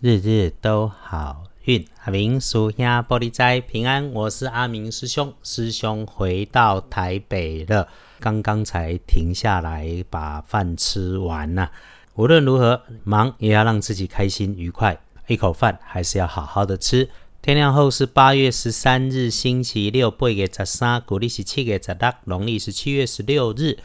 日日都好运。阿明属下玻璃斋平安，我是阿明师兄。师兄回到台北了，刚刚才停下来把饭吃完呐。无论如何，忙也要让自己开心愉快，一口饭还是要好好的吃。天亮后是八月十三日，星期六，八月十三，古历是七月十六，农历是七月十六日。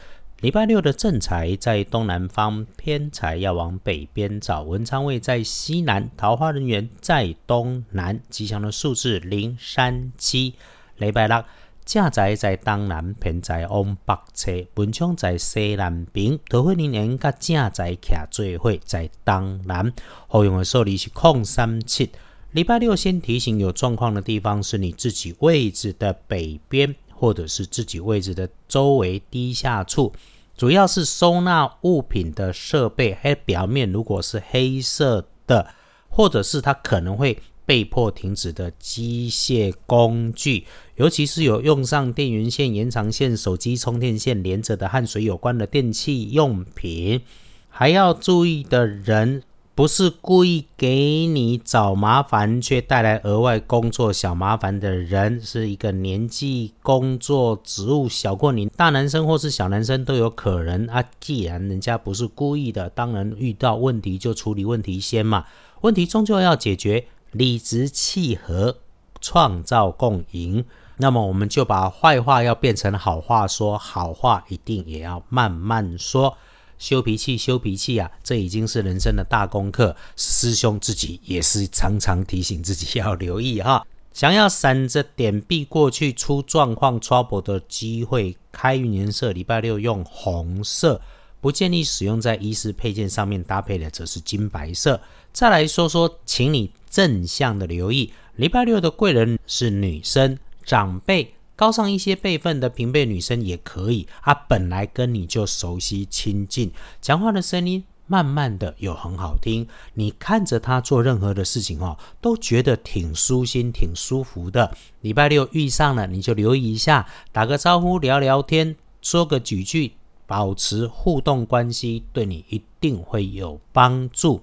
礼拜六的正财在东南方，偏财要往北边找。文昌位在西南，桃花人员在东南。吉祥的数字零三七。礼拜六正财在东南，偏财往北侧。文昌在西南边，桃花人员甲正财徛最会在东南。好用的数字是空三七。礼拜六先提醒有状况的地方是你自己位置的北边，或者是自己位置的周围低下处。主要是收纳物品的设备，黑表面如果是黑色的，或者是它可能会被迫停止的机械工具，尤其是有用上电源线、延长线、手机充电线连着的和水有关的电器用品，还要注意的人。不是故意给你找麻烦，却带来额外工作小麻烦的人，是一个年纪、工作、职务小过你大男生或是小男生都有可能啊。既然人家不是故意的，当然遇到问题就处理问题先嘛。问题终究要解决，理直气和，创造共赢。那么我们就把坏话要变成好话说，好话一定也要慢慢说。修脾气，修脾气啊！这已经是人生的大功课。师兄自己也是常常提醒自己要留意哈。想要闪着点避过去出状况 trouble 的机会，开运颜色礼拜六用红色，不建议使用在衣饰配件上面搭配的则是金白色。再来说说，请你正向的留意，礼拜六的贵人是女生长辈。高上一些辈分的平辈女生也可以，啊，本来跟你就熟悉亲近，讲话的声音慢慢的又很好听，你看着她做任何的事情哦，都觉得挺舒心、挺舒服的。礼拜六遇上了，你就留意一下，打个招呼、聊聊天、说个几句，保持互动关系，对你一定会有帮助。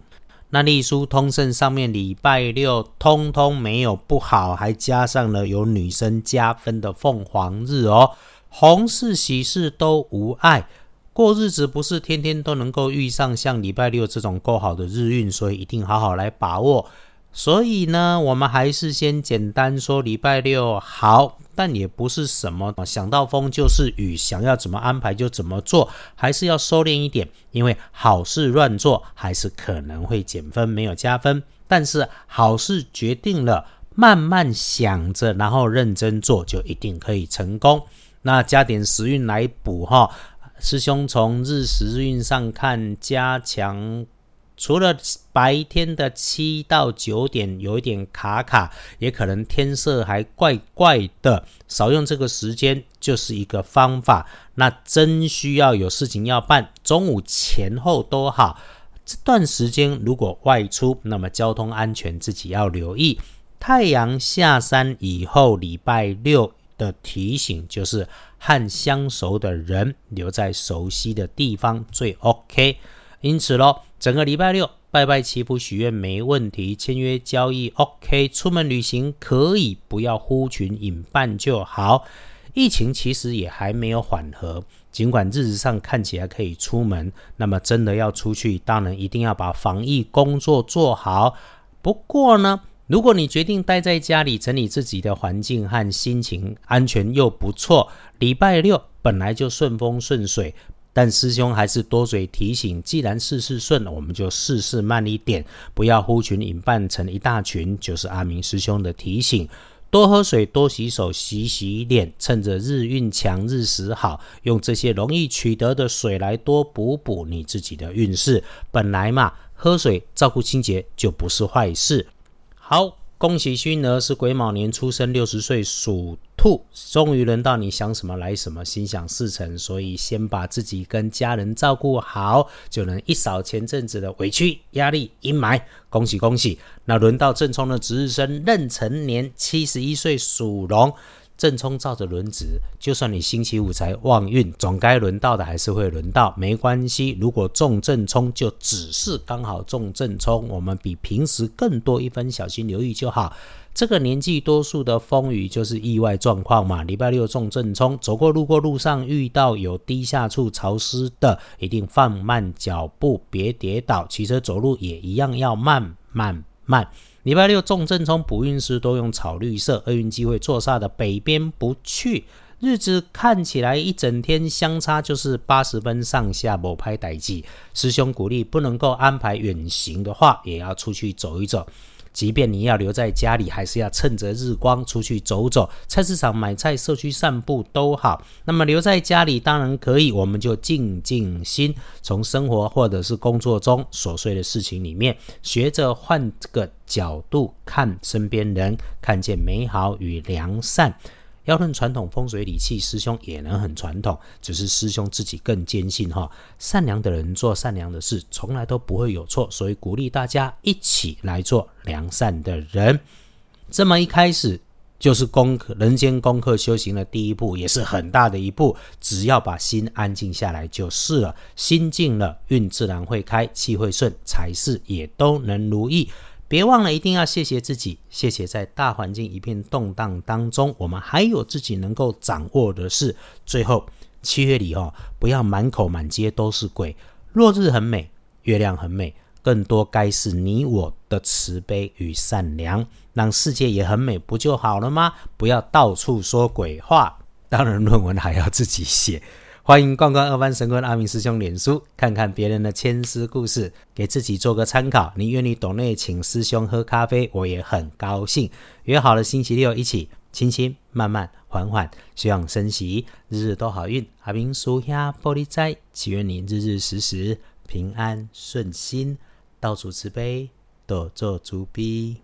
那隶书通胜上面礼拜六通通没有不好，还加上了有女生加分的凤凰日哦，红事喜事都无碍，过日子不是天天都能够遇上像礼拜六这种够好的日运，所以一定好好来把握。所以呢，我们还是先简单说礼拜六好，但也不是什么想到风就是雨，想要怎么安排就怎么做，还是要收敛一点，因为好事乱做还是可能会减分，没有加分。但是好事决定了，慢慢想着，然后认真做，就一定可以成功。那加点时运来补哈，师兄从日时运上看，加强。除了白天的七到九点有一点卡卡，也可能天色还怪怪的，少用这个时间就是一个方法。那真需要有事情要办，中午前后都好。这段时间如果外出，那么交通安全自己要留意。太阳下山以后，礼拜六的提醒就是和相熟的人留在熟悉的地方最 OK。因此咯，整个礼拜六拜拜祈福许愿没问题，签约交易 OK，出门旅行可以不要呼群引伴就好。疫情其实也还没有缓和，尽管日子上看起来可以出门，那么真的要出去，当然一定要把防疫工作做好。不过呢，如果你决定待在家里整理自己的环境和心情，安全又不错，礼拜六本来就顺风顺水。但师兄还是多嘴提醒：既然事事顺，我们就事事慢一点，不要呼群引伴成一大群。就是阿明师兄的提醒：多喝水，多洗手，洗洗脸，趁着日运强、日时好，用这些容易取得的水来多补补你自己的运势。本来嘛，喝水照顾清洁就不是坏事。好。恭喜勋儿是癸卯年出生，六十岁属兔，终于轮到你想什么来什么，心想事成。所以先把自己跟家人照顾好，就能一扫前阵子的委屈、压力、阴霾。恭喜恭喜！那轮到正冲的值日生壬辰年七十一岁属龙，正冲照着轮值，就算你星期五才旺运，总该轮到的还是会轮到，没关系。如果中正冲，就只是刚好中正冲，我们比平时更多一分小心留意就好。这个年纪多数的风雨就是意外状况嘛。礼拜六中正冲，走过路过路上遇到有低下处潮湿的，一定放慢脚步，别跌倒。骑车走路也一样要慢慢慢。礼拜六重正冲补运时都用草绿色，厄运机会坐煞的北边不去。日子看起来一整天相差就是八十分上下，某拍歹记。师兄鼓励不能够安排远行的话，也要出去走一走。即便你要留在家里，还是要趁着日光出去走走，菜市场买菜、社区散步都好。那么留在家里当然可以，我们就静静心，从生活或者是工作中琐碎的事情里面，学着换个角度看身边人，看见美好与良善。要论传统风水理气，师兄也能很传统，只是师兄自己更坚信哈，善良的人做善良的事，从来都不会有错，所以鼓励大家一起来做良善的人。这么一开始就是功课，人间功课修行的第一步，也是很大的一步。只要把心安静下来就是了，心静了，运自然会开，气会顺，财事也都能如意。别忘了，一定要谢谢自己，谢谢在大环境一片动荡当中，我们还有自己能够掌握的事。最后，七月里哦，不要满口满街都是鬼。落日很美，月亮很美，更多该是你我的慈悲与善良，让世界也很美，不就好了吗？不要到处说鬼话。当然，论文还要自己写。欢迎逛逛二班神棍阿明师兄脸书，看看别人的千丝故事，给自己做个参考。你愿意懂内请师兄喝咖啡，我也很高兴。约好了星期六一起，轻轻慢慢缓缓，休养生息，日日都好运。阿明叔兄玻璃斋，祈愿你日日时时平安顺心，到处慈悲，多做主逼。